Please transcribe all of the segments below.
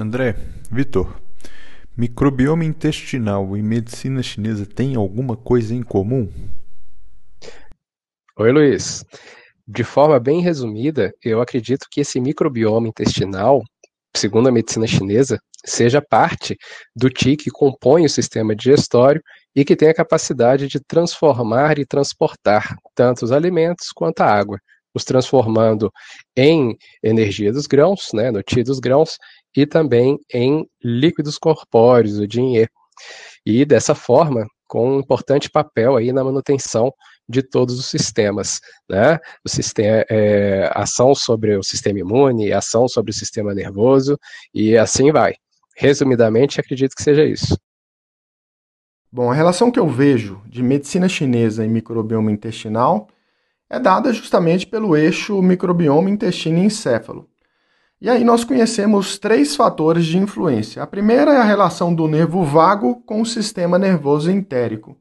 André, Vitor, microbioma intestinal e medicina chinesa têm alguma coisa em comum? Oi, Luiz. De forma bem resumida, eu acredito que esse microbioma intestinal, segundo a medicina chinesa, seja parte do Qi que compõe o sistema digestório e que tem a capacidade de transformar e transportar tanto os alimentos quanto a água, os transformando em energia dos grãos, né, no Qi dos grãos, e também em líquidos corpóreos, o Jin E dessa forma, com um importante papel aí na manutenção de todos os sistemas, né? O sistema, é, ação sobre o sistema imune, ação sobre o sistema nervoso e assim vai. Resumidamente, acredito que seja isso. Bom, a relação que eu vejo de medicina chinesa e microbioma intestinal é dada justamente pelo eixo microbioma intestino e encéfalo. E aí nós conhecemos três fatores de influência. A primeira é a relação do nervo vago com o sistema nervoso entérico.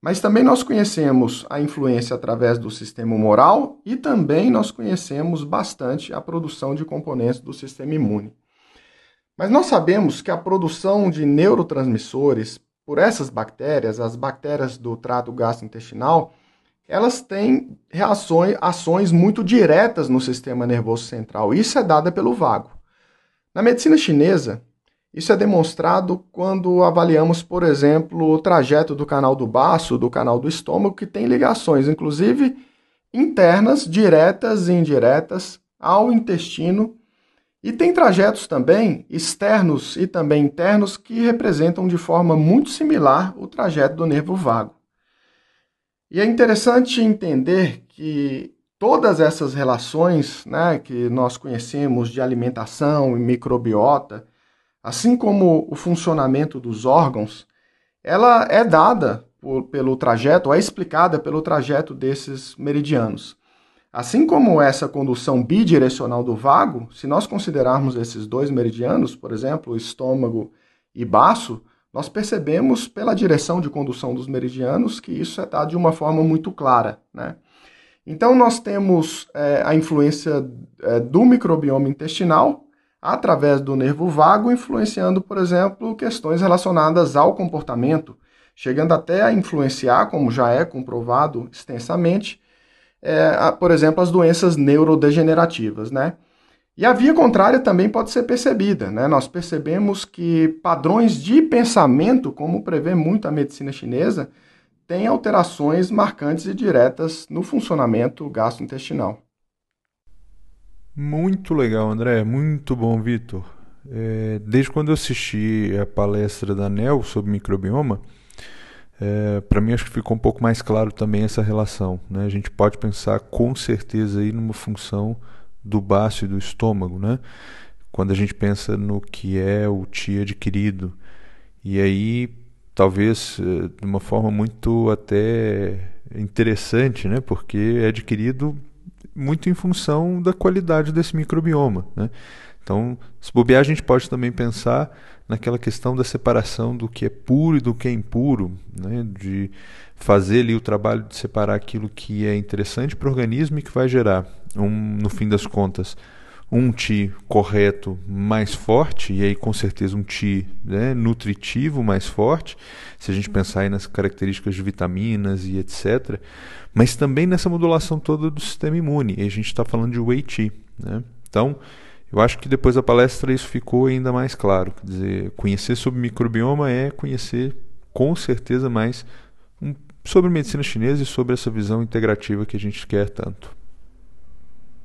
Mas também nós conhecemos a influência através do sistema moral e também nós conhecemos bastante a produção de componentes do sistema imune. Mas nós sabemos que a produção de neurotransmissores por essas bactérias, as bactérias do trato gastrointestinal, elas têm reações, ações muito diretas no sistema nervoso central. Isso é dada pelo vago. Na medicina chinesa, isso é demonstrado quando avaliamos, por exemplo, o trajeto do canal do baço, do canal do estômago, que tem ligações, inclusive internas, diretas e indiretas, ao intestino. E tem trajetos também externos e também internos que representam de forma muito similar o trajeto do nervo vago. E é interessante entender que todas essas relações né, que nós conhecemos de alimentação e microbiota, assim como o funcionamento dos órgãos, ela é dada por, pelo trajeto, é explicada pelo trajeto desses meridianos. Assim como essa condução bidirecional do vago, se nós considerarmos esses dois meridianos, por exemplo, estômago e baço, nós percebemos pela direção de condução dos meridianos que isso é dado de uma forma muito clara. Né? Então, nós temos é, a influência é, do microbioma intestinal através do nervo vago, influenciando, por exemplo, questões relacionadas ao comportamento, chegando até a influenciar, como já é comprovado extensamente, é, a, por exemplo, as doenças neurodegenerativas, né? E a via contrária também pode ser percebida. Né? Nós percebemos que padrões de pensamento, como prevê muito a medicina chinesa, têm alterações marcantes e diretas no funcionamento gastrointestinal. Muito legal, André. Muito bom, Vitor. É, desde quando eu assisti a palestra da NEL sobre microbioma, é, para mim acho que ficou um pouco mais claro também essa relação. Né? A gente pode pensar com certeza aí numa função do baço e do estômago, né? Quando a gente pensa no que é o ti adquirido. E aí, talvez eh, de uma forma muito até interessante, né? Porque é adquirido muito em função da qualidade desse microbioma, né? Então, se bobear, a gente pode também pensar naquela questão da separação do que é puro e do que é impuro, né? de fazer ali o trabalho de separar aquilo que é interessante para o organismo e que vai gerar, um, no fim das contas, um ti correto mais forte, e aí com certeza um ti né, nutritivo mais forte, se a gente pensar aí nas características de vitaminas e etc. Mas também nessa modulação toda do sistema imune, e a gente está falando de Wei Qi. Né? Então, eu acho que depois da palestra isso ficou ainda mais claro. Quer dizer, conhecer sobre microbioma é conhecer com certeza mais sobre medicina chinesa e sobre essa visão integrativa que a gente quer tanto.